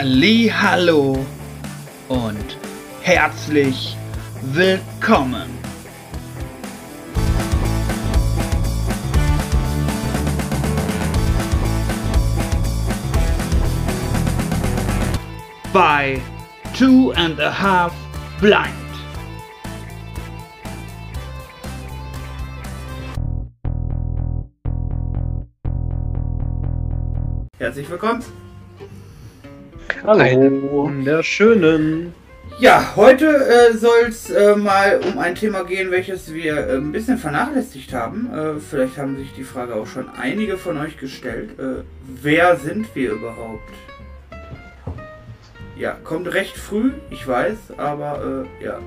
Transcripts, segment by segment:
Halli, hallo und herzlich willkommen. Bei Two and a Half Blind. Herzlich willkommen. Hallo. Einen wunderschönen. Ja, heute äh, soll es äh, mal um ein Thema gehen, welches wir äh, ein bisschen vernachlässigt haben. Äh, vielleicht haben sich die Frage auch schon einige von euch gestellt. Äh, wer sind wir überhaupt? Ja, kommt recht früh, ich weiß, aber äh, ja,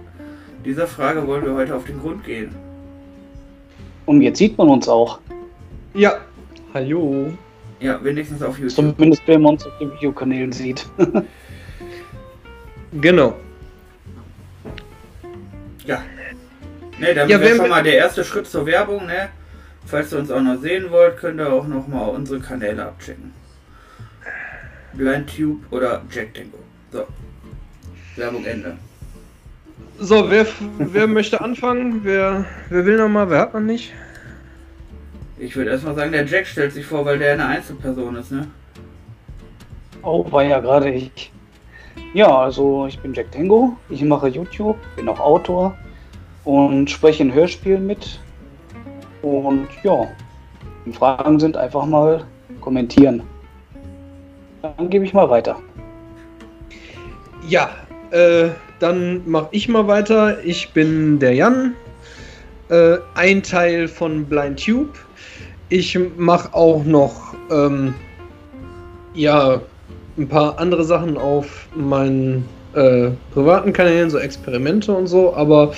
dieser Frage wollen wir heute auf den Grund gehen. Und jetzt sieht man uns auch. Ja, hallo. Ja, wenigstens auf YouTube. Zumindest wenn man uns auf den Videokanälen sieht. Genau. Ja. Ne, dann Ja, wäre schon mal der erste Schritt zur Werbung, ne? Falls ihr uns auch noch sehen wollt, könnt ihr auch noch mal unsere Kanäle abchecken. BlindTube oder Jack Tango. So. Werbung Ende. So, wer, wer möchte anfangen? Wer, wer will nochmal? Wer hat man nicht? Ich würde erstmal sagen, der Jack stellt sich vor, weil der eine Einzelperson ist, ne? Oh, war ja gerade ich. Ja, also ich bin Jack Tango, ich mache YouTube, bin auch Autor und spreche in Hörspielen mit. Und ja, wenn Fragen sind, einfach mal kommentieren. Dann gebe ich mal weiter. Ja, äh, dann mache ich mal weiter. Ich bin der Jan, äh, ein Teil von BlindTube. Ich mache auch noch ähm, ja ein paar andere Sachen auf meinen äh, privaten Kanälen, so Experimente und so, aber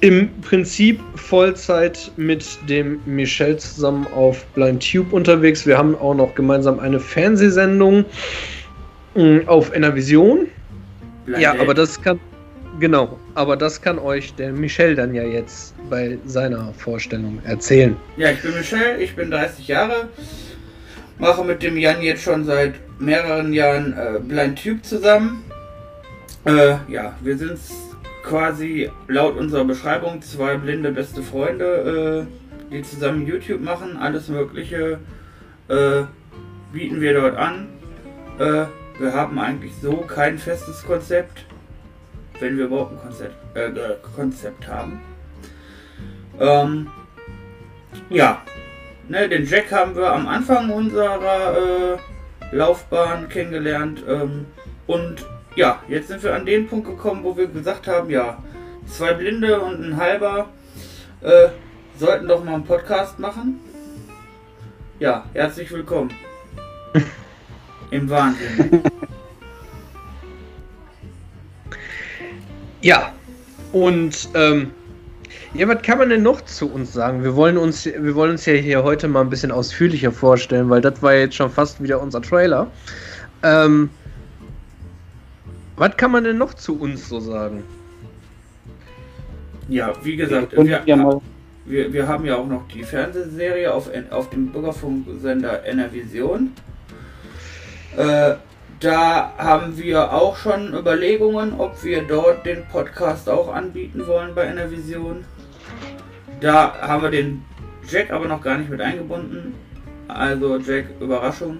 im Prinzip Vollzeit mit dem Michel zusammen auf BlindTube unterwegs. Wir haben auch noch gemeinsam eine Fernsehsendung mh, auf Enervision. Blind Ja, Date. aber das kann. Genau, aber das kann euch der Michel dann ja jetzt bei seiner Vorstellung erzählen. Ja, ich bin Michel, ich bin 30 Jahre. Mache mit dem Jan jetzt schon seit mehreren Jahren äh, BlindTube zusammen. Äh, ja, wir sind quasi laut unserer Beschreibung zwei blinde beste Freunde, äh, die zusammen YouTube machen. Alles Mögliche äh, bieten wir dort an. Äh, wir haben eigentlich so kein festes Konzept, wenn wir überhaupt ein Konzept, äh, äh, Konzept haben. Ähm, ja, ne, den Jack haben wir am Anfang unserer äh, Laufbahn kennengelernt. Ähm, und ja, jetzt sind wir an den Punkt gekommen, wo wir gesagt haben, ja, zwei Blinde und ein halber äh, sollten doch mal einen Podcast machen. Ja, herzlich willkommen. Im Wahnsinn. Ja, und ähm, ja, was kann man denn noch zu uns sagen? Wir wollen uns, wir wollen uns ja hier heute mal ein bisschen ausführlicher vorstellen, weil das war jetzt schon fast wieder unser Trailer. Ähm, was kann man denn noch zu uns so sagen? Ja, wie gesagt, wir, ja mal, wir, wir haben ja auch noch die Fernsehserie auf, auf dem Bürgerfunksender Enervision. Äh, da haben wir auch schon Überlegungen, ob wir dort den Podcast auch anbieten wollen bei Enervision. Da haben wir den Jack aber noch gar nicht mit eingebunden. Also Jack, Überraschung.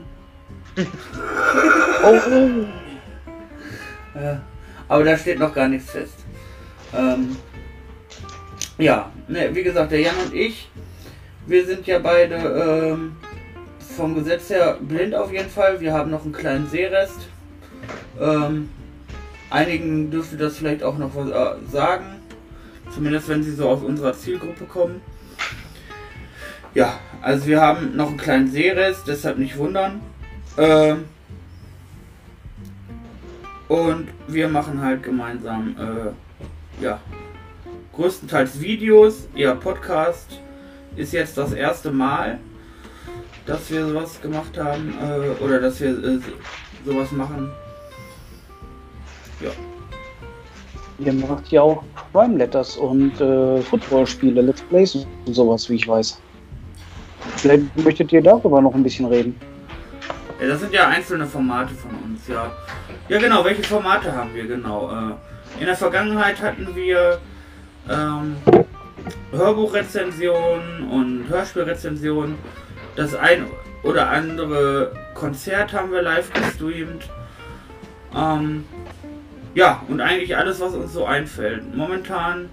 oh, oh. Äh, aber da steht noch gar nichts fest. Ähm, ja, ne, wie gesagt, der Jan und ich, wir sind ja beide ähm, vom Gesetz her blind auf jeden Fall. Wir haben noch einen kleinen Sehrest. Ähm, einigen dürfte das vielleicht auch noch was äh, sagen. Zumindest wenn sie so aus unserer Zielgruppe kommen. Ja, also wir haben noch einen kleinen Sehrest, deshalb nicht wundern. Ähm, und wir machen halt gemeinsam, äh, ja, größtenteils Videos. Ja, Podcast ist jetzt das erste Mal, dass wir sowas gemacht haben, äh, oder dass wir äh, sowas machen. Ja, Ihr macht ja auch Crime Letters und äh, Footballspiele, Let's Plays und sowas, wie ich weiß. Vielleicht möchtet ihr darüber noch ein bisschen reden. Ja, das sind ja einzelne Formate von uns, ja. Ja, genau, welche Formate haben wir genau? Äh, in der Vergangenheit hatten wir ähm, Hörbuchrezensionen und Hörspielrezensionen. Das ein oder andere Konzert haben wir live gestreamt. Ähm, ja, und eigentlich alles, was uns so einfällt. Momentan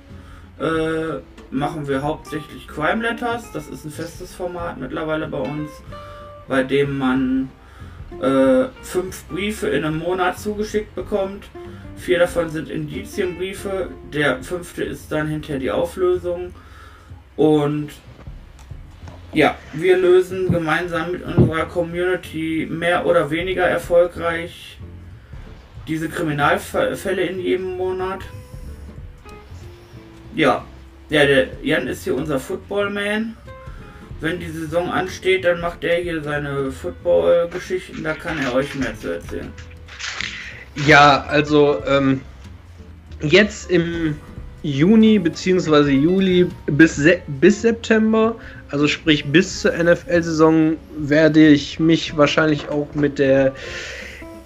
äh, machen wir hauptsächlich Crime Letters. Das ist ein festes Format mittlerweile bei uns, bei dem man äh, fünf Briefe in einem Monat zugeschickt bekommt. Vier davon sind Indizienbriefe. Der fünfte ist dann hinterher die Auflösung. Und ja, wir lösen gemeinsam mit unserer Community mehr oder weniger erfolgreich diese Kriminalfälle in jedem Monat. Ja, ja, der Jan ist hier unser Footballman. Wenn die Saison ansteht, dann macht er hier seine Football-Geschichten, da kann er euch mehr zu erzählen. Ja, also ähm, jetzt im Juni bzw. Juli bis, Se bis September, also sprich bis zur NFL-Saison, werde ich mich wahrscheinlich auch mit der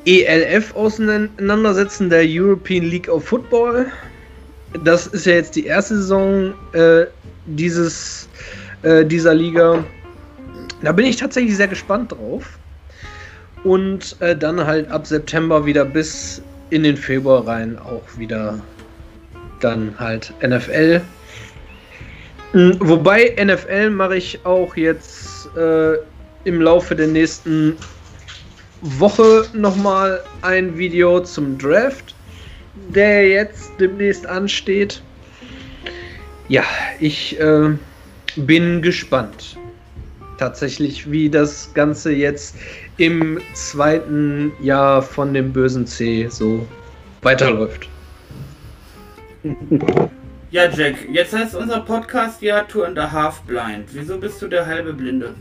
ELF auseinandersetzen, der European League of Football. Das ist ja jetzt die erste Saison äh, dieses, äh, dieser Liga. Da bin ich tatsächlich sehr gespannt drauf. Und äh, dann halt ab September wieder bis in den Februar rein auch wieder dann halt NFL. Mhm, wobei NFL mache ich auch jetzt äh, im Laufe der nächsten Woche nochmal ein Video zum Draft, der jetzt demnächst ansteht. Ja, ich äh, bin gespannt. Tatsächlich, wie das Ganze jetzt im zweiten Jahr von dem bösen C so weiterläuft. Ja, Jack, jetzt heißt unser Podcast ja Tour and a Half Blind. Wieso bist du der halbe Blinde?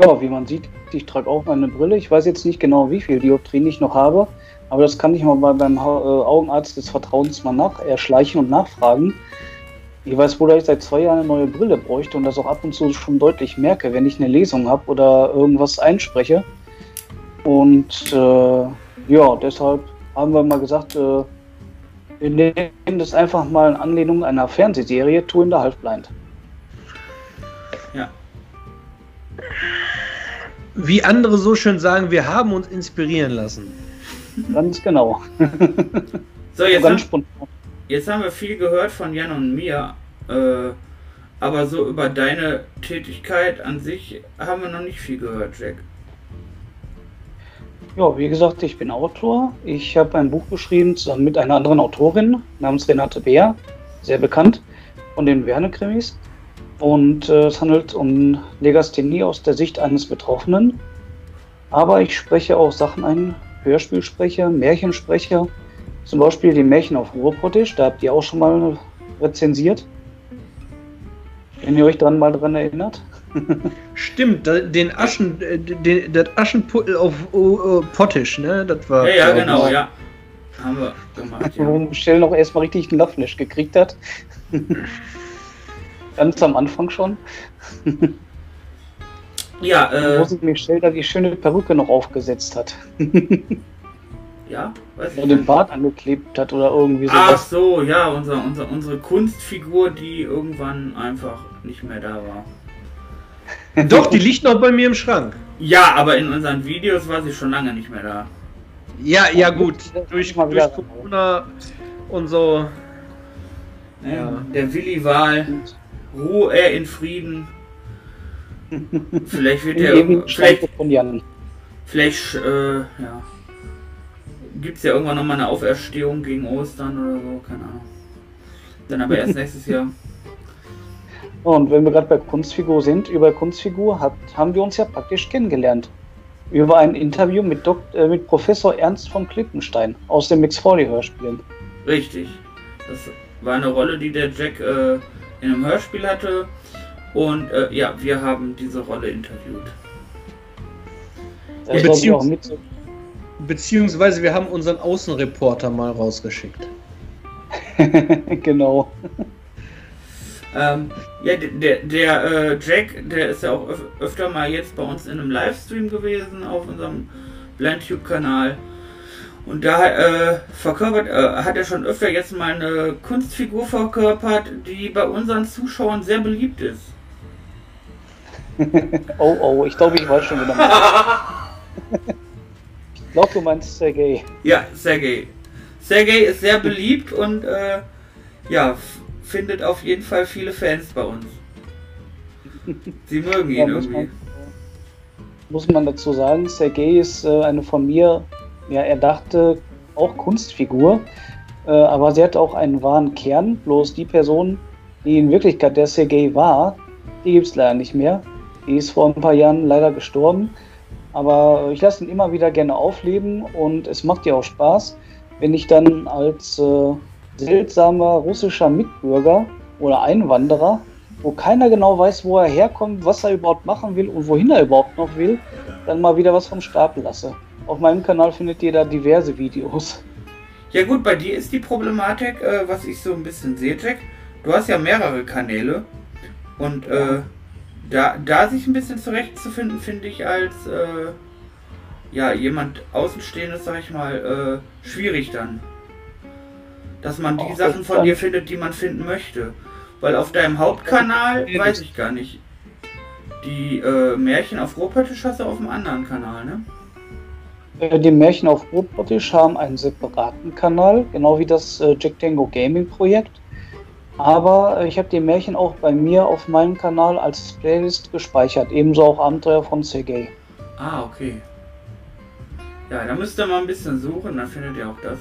Ja, wie man sieht, ich trage auch meine Brille. Ich weiß jetzt nicht genau, wie viel Dioptrien ich noch habe, aber das kann ich mal beim äh, Augenarzt des Vertrauens mal nach erschleichen und nachfragen. Ich weiß wohl, dass ich seit zwei Jahren eine neue Brille bräuchte und das auch ab und zu schon deutlich merke, wenn ich eine Lesung habe oder irgendwas einspreche. Und äh, ja, deshalb haben wir mal gesagt, äh, wir nehmen das einfach mal in Anlehnung einer Fernsehserie, Two in the Half Blind. Ja. Wie andere so schön sagen, wir haben uns inspirieren lassen. Ganz genau. so, jetzt, ganz haben, jetzt haben wir viel gehört von Jan und mir. Äh, aber so über deine Tätigkeit an sich haben wir noch nicht viel gehört, Jack. Ja, wie gesagt, ich bin Autor. Ich habe ein Buch geschrieben zusammen mit einer anderen Autorin namens Renate Beer, sehr bekannt von den Verne-Krimis. Und äh, es handelt um Legasthenie aus der Sicht eines Betroffenen. Aber ich spreche auch Sachen ein, Hörspielsprecher, Märchensprecher. Zum Beispiel die Märchen auf Ruhrpottisch, da habt ihr auch schon mal rezensiert. Wenn ihr euch dran mal dran erinnert. Stimmt, den Aschen, äh, den, das Aschenputtel auf uh, Pottisch, ne? Das war. Ja, ja, genau, ja. Haben wir gemacht. Ja. Wo Michelle noch erstmal richtig einen Lachflash gekriegt hat. Ganz am Anfang schon. ja, äh. Wo sich Michelle da die schöne Perücke noch aufgesetzt hat. ja, weiß ich. den Bart angeklebt hat oder irgendwie so. Ach so, ja, unser, unser, unsere Kunstfigur, die irgendwann einfach nicht mehr da war. Doch, die liegt noch bei mir im Schrank. Ja, aber in unseren Videos war sie schon lange nicht mehr da. Ja, ja gut. Durch, durch Corona und so. Ja. Der Willi Wahl. Ruhe er in Frieden. Vielleicht wird er. Vielleicht, vielleicht äh, ja. Gibt es ja irgendwann nochmal eine Auferstehung gegen Ostern oder so, keine Ahnung. Dann aber erst nächstes Jahr. Und wenn wir gerade bei Kunstfigur sind, über Kunstfigur hat, haben wir uns ja praktisch kennengelernt. Über ein Interview mit, Dok äh, mit Professor Ernst von Klippenstein aus den Mix 40 Hörspielen. Richtig. Das war eine Rolle, die der Jack äh, in einem Hörspiel hatte. Und äh, ja, wir haben diese Rolle interviewt. Ja, Beziehungs mit... Beziehungsweise wir haben unseren Außenreporter mal rausgeschickt. genau. Ähm, ja, der, der äh, Jack, der ist ja auch öf öfter mal jetzt bei uns in einem Livestream gewesen auf unserem BlindTube-Kanal. Und da äh, verkörpert, äh, hat er schon öfter jetzt mal eine Kunstfigur verkörpert, die bei unseren Zuschauern sehr beliebt ist. oh oh, ich glaube, ich weiß schon wieder. ich glaube, du meinst Sergei. Ja, Sergei. Sergei ist sehr beliebt und äh, ja, findet auf jeden Fall viele Fans bei uns. Sie mögen ihn ja, muss irgendwie. Man, muss man dazu sagen, Sergei ist äh, eine von mir, ja, er dachte auch Kunstfigur, äh, aber sie hat auch einen wahren Kern. Bloß die Person, die in Wirklichkeit der Sergei war, die gibt es leider nicht mehr. Die ist vor ein paar Jahren leider gestorben. Aber ich lasse ihn immer wieder gerne aufleben und es macht ja auch Spaß, wenn ich dann als äh, seltsamer russischer Mitbürger oder Einwanderer, wo keiner genau weiß, wo er herkommt, was er überhaupt machen will und wohin er überhaupt noch will, dann mal wieder was vom Stapel lasse. Auf meinem Kanal findet ihr da diverse Videos. Ja gut, bei dir ist die Problematik, äh, was ich so ein bisschen sehe, Jack. Du hast ja mehrere Kanäle und äh, da, da sich ein bisschen zurechtzufinden, finde ich als äh, ja, jemand Außenstehendes, sag ich mal, äh, schwierig dann. Dass man die Sachen von dir findet, die man finden möchte. Weil auf deinem Hauptkanal, weiß ich gar nicht. Die äh, Märchen auf Robotisch hast du auf dem anderen Kanal, ne? Äh, die Märchen auf Robotisch haben einen separaten Kanal, genau wie das äh, Jack Tango Gaming Projekt. Aber äh, ich habe die Märchen auch bei mir auf meinem Kanal als Playlist gespeichert, ebenso auch Abenteuer von Sergei. Ah, okay. Ja, da müsst ihr mal ein bisschen suchen, dann findet ihr auch das.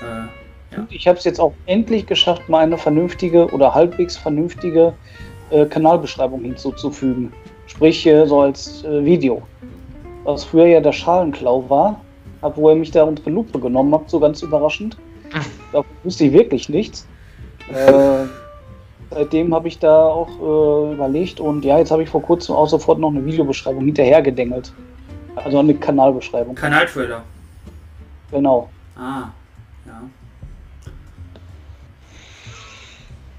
Äh, ja. Ich habe es jetzt auch endlich geschafft, mal eine vernünftige oder halbwegs vernünftige äh, Kanalbeschreibung hinzuzufügen. Sprich, äh, so als äh, Video. Was früher ja der Schalenklau war, wo er mich da unter Lupe genommen hat, so ganz überraschend. Da wusste ich wirklich nichts. Äh, seitdem habe ich da auch äh, überlegt und ja, jetzt habe ich vor kurzem auch sofort noch eine Videobeschreibung hinterhergedengelt. Also eine Kanalbeschreibung. Kanaltrailer. Genau. Ah, ja.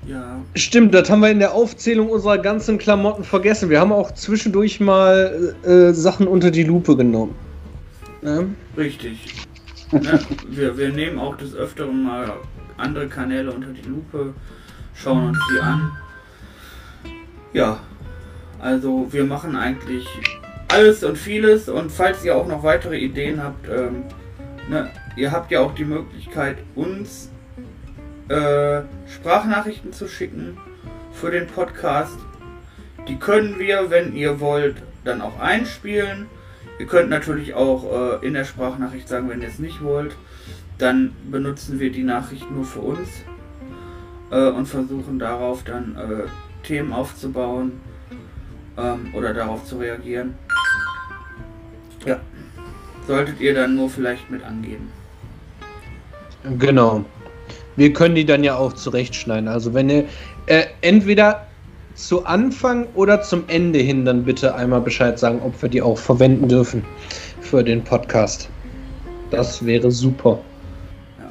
Ja. Stimmt, das haben wir in der Aufzählung unserer ganzen Klamotten vergessen. Wir haben auch zwischendurch mal äh, Sachen unter die Lupe genommen. Ne? Richtig. ja, wir, wir nehmen auch des Öfteren mal andere Kanäle unter die Lupe, schauen uns die an. Ja, also wir machen eigentlich alles und vieles und falls ihr auch noch weitere Ideen habt, ähm, ne, ihr habt ja auch die Möglichkeit, uns äh, Sprachnachrichten zu schicken für den Podcast. Die können wir, wenn ihr wollt, dann auch einspielen. Ihr könnt natürlich auch äh, in der Sprachnachricht sagen, wenn ihr es nicht wollt. Dann benutzen wir die Nachricht nur für uns äh, und versuchen darauf dann äh, Themen aufzubauen ähm, oder darauf zu reagieren. Ja. Solltet ihr dann nur vielleicht mit angeben. Genau. Wir können die dann ja auch zurechtschneiden. Also wenn ihr äh, entweder zu Anfang oder zum Ende hin dann bitte einmal Bescheid sagen, ob wir die auch verwenden dürfen für den Podcast. Das wäre super. Ja.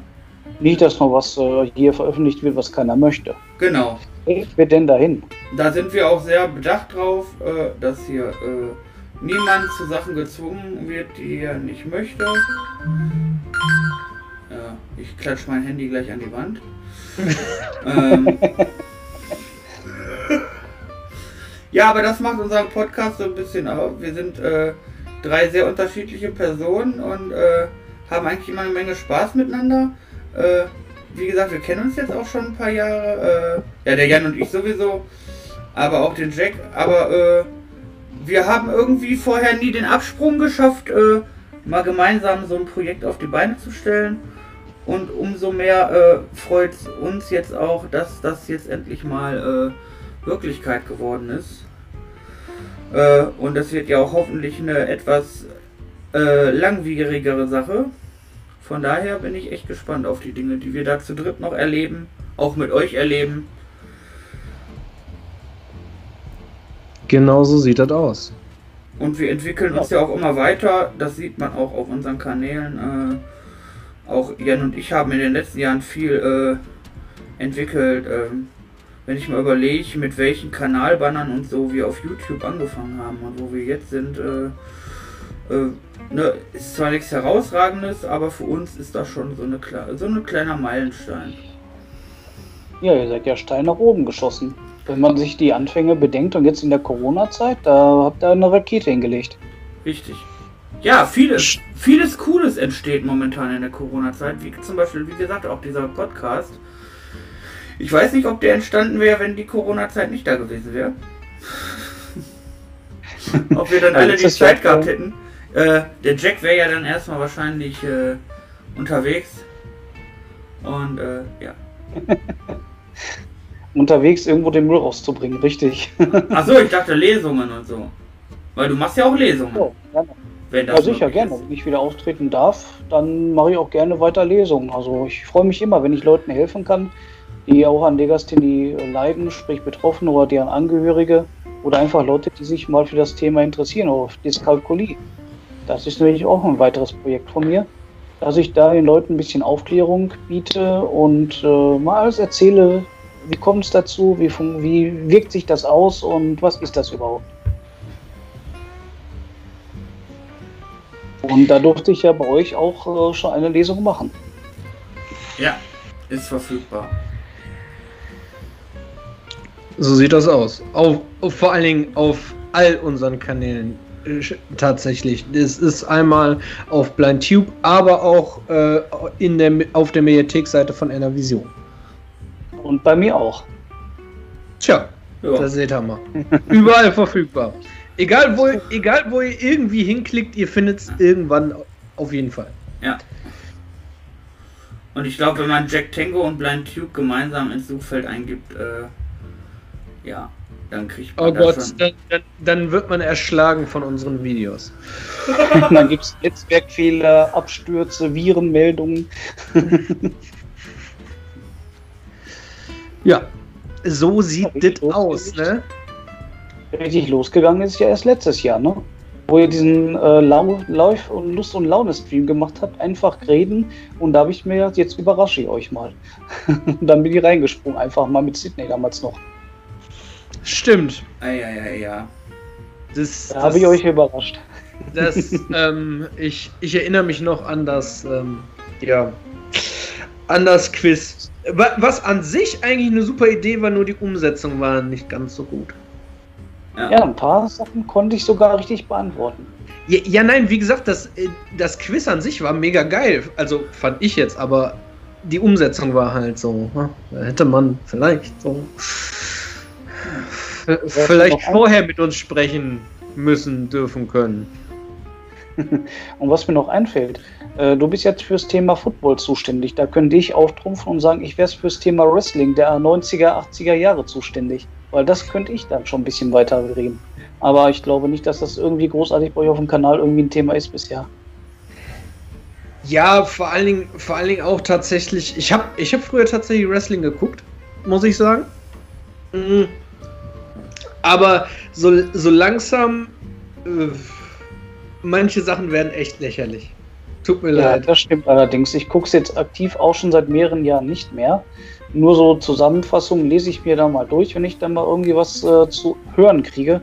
Nicht, dass noch was äh, hier veröffentlicht wird, was keiner möchte. Genau. Ich will denn dahin? Da sind wir auch sehr bedacht drauf, äh, dass hier äh, niemand zu Sachen gezwungen wird, die er nicht möchte. Ja, ich klatsche mein Handy gleich an die Wand. ähm, ja, aber das macht unseren Podcast so ein bisschen auf. Wir sind äh, drei sehr unterschiedliche Personen und äh, haben eigentlich immer eine Menge Spaß miteinander. Äh, wie gesagt, wir kennen uns jetzt auch schon ein paar Jahre. Äh, ja, der Jan und ich sowieso. Aber auch den Jack. Aber äh, wir haben irgendwie vorher nie den Absprung geschafft, äh, mal gemeinsam so ein Projekt auf die Beine zu stellen. Und umso mehr äh, freut es uns jetzt auch, dass das jetzt endlich mal äh, Wirklichkeit geworden ist. Äh, und das wird ja auch hoffentlich eine etwas äh, langwierigere Sache. Von daher bin ich echt gespannt auf die Dinge, die wir da zu dritt noch erleben, auch mit euch erleben. Genau so sieht das aus. Und wir entwickeln uns ja auch immer weiter. Das sieht man auch auf unseren Kanälen. Auch Jan und ich haben in den letzten Jahren viel äh, entwickelt. Ähm, wenn ich mal überlege, mit welchen Kanalbannern und so wir auf YouTube angefangen haben und wo wir jetzt sind, äh, äh, ne, ist zwar nichts herausragendes, aber für uns ist das schon so eine so ein kleiner Meilenstein. Ja, ihr seid ja steil nach oben geschossen. Wenn man sich die Anfänge bedenkt und jetzt in der Corona-Zeit, da habt ihr eine Rakete hingelegt. Richtig. Ja, vieles, vieles Cooles entsteht momentan in der Corona-Zeit, wie zum Beispiel, wie gesagt, auch dieser Podcast. Ich weiß nicht, ob der entstanden wäre, wenn die Corona-Zeit nicht da gewesen wäre. ob wir dann alle die Zeit gehabt hätten. Äh, der Jack wäre ja dann erstmal wahrscheinlich äh, unterwegs. Und äh, ja. unterwegs irgendwo den Müll rauszubringen, richtig. Achso, ich dachte Lesungen und so. Weil du machst ja auch Lesungen. Oh, gerne. Wenn das ja, sicher, gerne. Wenn ich wieder auftreten darf, dann mache ich auch gerne weiter Lesungen. Also ich freue mich immer, wenn ich Leuten helfen kann, die auch an Legasthenie leiden, sprich Betroffene oder deren Angehörige oder einfach Leute, die sich mal für das Thema interessieren, oder auf Dyskalkulie. Das ist nämlich auch ein weiteres Projekt von mir, dass ich da den Leuten ein bisschen Aufklärung biete und äh, mal alles erzähle, wie kommt es dazu, wie, wie wirkt sich das aus und was ist das überhaupt. Und da durfte ich ja bei euch auch äh, schon eine Lesung machen. Ja, ist verfügbar. So sieht das aus. Auf, auf, vor allen Dingen auf all unseren Kanälen äh, tatsächlich. Es ist einmal auf BlindTube, aber auch äh, in der, auf der Mediathek-Seite von Enervision. Und bei mir auch. Tja, ja. das seht ihr mal. Überall verfügbar. Egal wo, egal wo ihr irgendwie hinklickt, ihr findet es irgendwann auf jeden Fall. Ja. Und ich glaube, wenn man Jack Tango und Blind Tube gemeinsam ins Suchfeld eingibt, äh, ja, dann kriegt man. Oh Gott, dann, dann, dann, wird man erschlagen von unseren Videos. dann gibt es Netzwerkfehler, Abstürze, Virenmeldungen. ja, so sieht das aus, ne? Richtig losgegangen ist ja erst letztes Jahr, ne? Wo ihr diesen äh, Lauf- und Lust- und Laune-Stream gemacht habt, einfach reden. Und da habe ich mir gedacht, jetzt überrasche ich euch mal. und dann bin ich reingesprungen, einfach mal mit Sydney damals noch. Stimmt. Ja, ja, ja, ja. Das, da habe ich euch überrascht. Das, ähm, ich, ich erinnere mich noch an das, ähm, ja, an das Quiz. Was an sich eigentlich eine super Idee war, nur die Umsetzung war nicht ganz so gut. Ja. ja, ein paar Sachen konnte ich sogar richtig beantworten. Ja, ja, nein, wie gesagt, das, äh, das Quiz an sich war mega geil. Also fand ich jetzt, aber die Umsetzung war halt so. Ne? Da hätte man vielleicht so. Vielleicht vorher mit uns sprechen müssen, dürfen können. und was mir noch einfällt, äh, du bist jetzt fürs Thema Football zuständig. Da könnte ich auftrumpfen und sagen, ich wäre fürs Thema Wrestling der 90er, 80er Jahre zuständig. Weil das könnte ich dann schon ein bisschen weiter reden. Aber ich glaube nicht, dass das irgendwie großartig bei euch auf dem Kanal irgendwie ein Thema ist bisher. Ja, vor allen Dingen, vor allen Dingen auch tatsächlich. Ich habe ich hab früher tatsächlich Wrestling geguckt, muss ich sagen. Mhm. Aber so, so langsam. Äh, manche Sachen werden echt lächerlich. Tut mir ja, leid. Das stimmt allerdings. Ich gucke es jetzt aktiv auch schon seit mehreren Jahren nicht mehr nur so Zusammenfassungen lese ich mir da mal durch, wenn ich dann mal irgendwie was äh, zu hören kriege.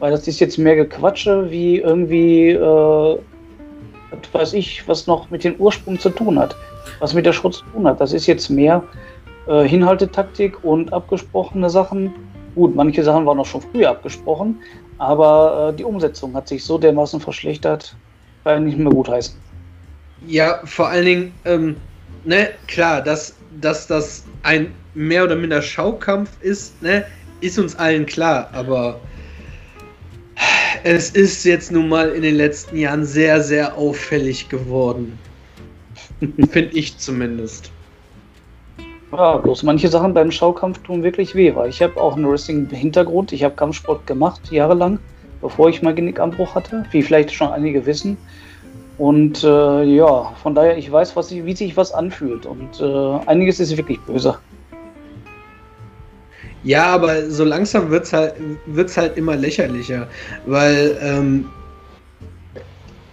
Weil das ist jetzt mehr Gequatsche, wie irgendwie, äh, weiß ich, was noch mit dem Ursprung zu tun hat. Was mit der Schrott zu tun hat. Das ist jetzt mehr äh, Hinhaltetaktik und abgesprochene Sachen. Gut, manche Sachen waren auch schon früher abgesprochen, aber äh, die Umsetzung hat sich so dermaßen verschlechtert, ich nicht mehr gut heißen. Ja, vor allen Dingen, ähm, ne, klar, dass, dass das ein mehr oder minder Schaukampf ist, ne, ist uns allen klar, aber es ist jetzt nun mal in den letzten Jahren sehr, sehr auffällig geworden. Finde ich zumindest. Ja, bloß manche Sachen beim Schaukampf tun wirklich weh, weil ich habe auch einen Wrestling-Hintergrund. Ich habe Kampfsport gemacht, jahrelang, bevor ich mal Genickanbruch hatte, wie vielleicht schon einige wissen. Und äh, ja, von daher, ich weiß, was, wie sich was anfühlt. Und äh, einiges ist wirklich böse. Ja, aber so langsam wird es halt, wird's halt immer lächerlicher. Weil ähm,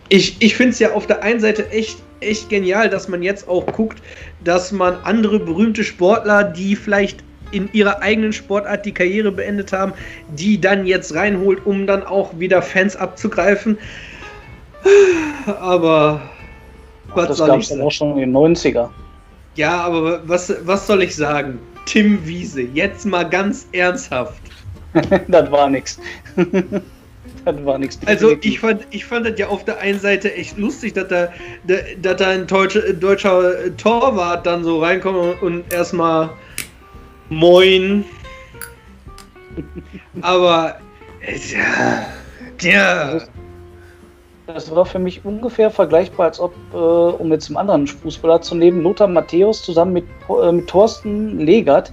ich, ich finde es ja auf der einen Seite echt, echt genial, dass man jetzt auch guckt, dass man andere berühmte Sportler, die vielleicht in ihrer eigenen Sportart die Karriere beendet haben, die dann jetzt reinholt, um dann auch wieder Fans abzugreifen. Aber was das gab es dann auch schon in den 90er. Ja, aber was, was soll ich sagen? Tim Wiese, jetzt mal ganz ernsthaft. das war nix. das war nichts. Also ich fand, ich fand das ja auf der einen Seite echt lustig, dass da, dass da ein deutscher, deutscher Torwart dann so reinkommt und erstmal Moin. Aber ja, ja. Das war für mich ungefähr vergleichbar, als ob, äh, um jetzt einen anderen Fußballer zu nehmen, Lothar Matthäus zusammen mit, äh, mit Thorsten Legert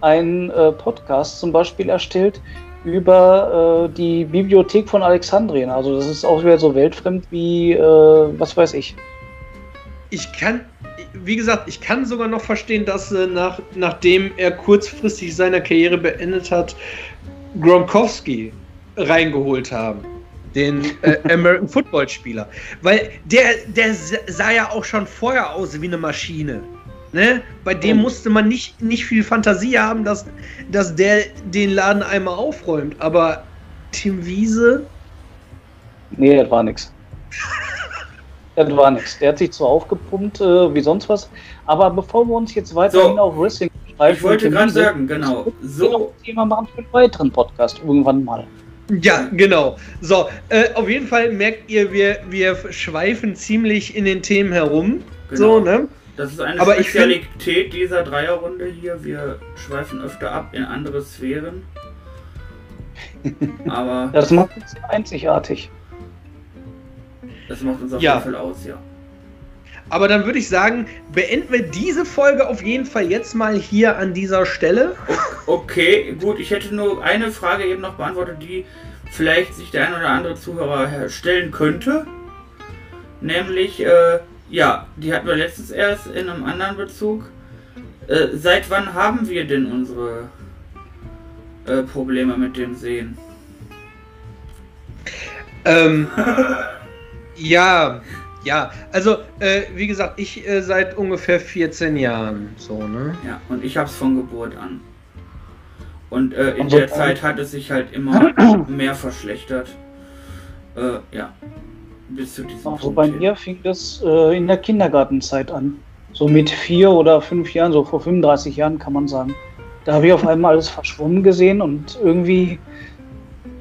einen äh, Podcast zum Beispiel erstellt über äh, die Bibliothek von Alexandrien. Also das ist auch wieder so weltfremd wie, äh, was weiß ich. Ich kann, wie gesagt, ich kann sogar noch verstehen, dass äh, nach, nachdem er kurzfristig seine Karriere beendet hat, Gronkowski reingeholt haben. Den äh, American Football Spieler. Weil der, der sah ja auch schon vorher aus wie eine Maschine. Ne? Bei dem musste man nicht, nicht viel Fantasie haben, dass, dass der den Laden einmal aufräumt. Aber Tim Wiese. Nee, das war nix. das war nix. Der hat sich zwar aufgepumpt äh, wie sonst was, aber bevor wir uns jetzt weiterhin so, auf Wrestling schreiben, ich wollte gerade sagen, genau. So. Thema machen für einen weiteren Podcast irgendwann mal. Ja, genau. So, äh, auf jeden Fall merkt ihr, wir, wir schweifen ziemlich in den Themen herum. Genau. So, ne? Das ist eine Aber Spezialität dieser Dreierrunde hier. Wir schweifen öfter ab in andere Sphären. Aber. Das macht uns einzigartig. Das macht uns auf ja. jeden Fall aus, ja. Aber dann würde ich sagen, beenden wir diese Folge auf jeden Fall jetzt mal hier an dieser Stelle. Okay, gut. Ich hätte nur eine Frage eben noch beantwortet, die vielleicht sich der ein oder andere Zuhörer stellen könnte. Nämlich, äh, ja, die hatten wir letztens erst in einem anderen Bezug. Äh, seit wann haben wir denn unsere äh, Probleme mit dem Sehen? Ähm, ja, ja, also äh, wie gesagt, ich äh, seit ungefähr 14 Jahren so, ne? Ja, und ich hab's von Geburt an. Und äh, in der Zeit hat es sich halt immer mehr verschlechtert. Äh, ja bis zu diesem Also bei mir fing das äh, in der Kindergartenzeit an. So mit vier oder fünf Jahren, so vor 35 Jahren kann man sagen. Da habe ich auf einmal alles verschwommen gesehen und irgendwie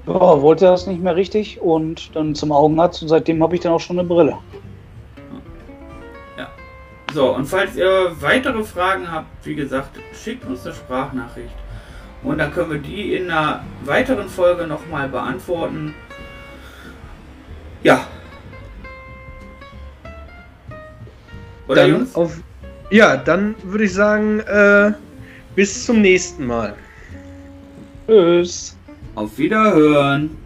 ja, wollte das nicht mehr richtig und dann zum Augenarzt und seitdem habe ich dann auch schon eine Brille. So, und falls ihr weitere Fragen habt, wie gesagt, schickt uns eine Sprachnachricht. Und dann können wir die in einer weiteren Folge nochmal beantworten. Ja, Oder dann Jungs? Auf, ja, dann würde ich sagen, äh, bis zum nächsten Mal. Tschüss. Auf Wiederhören.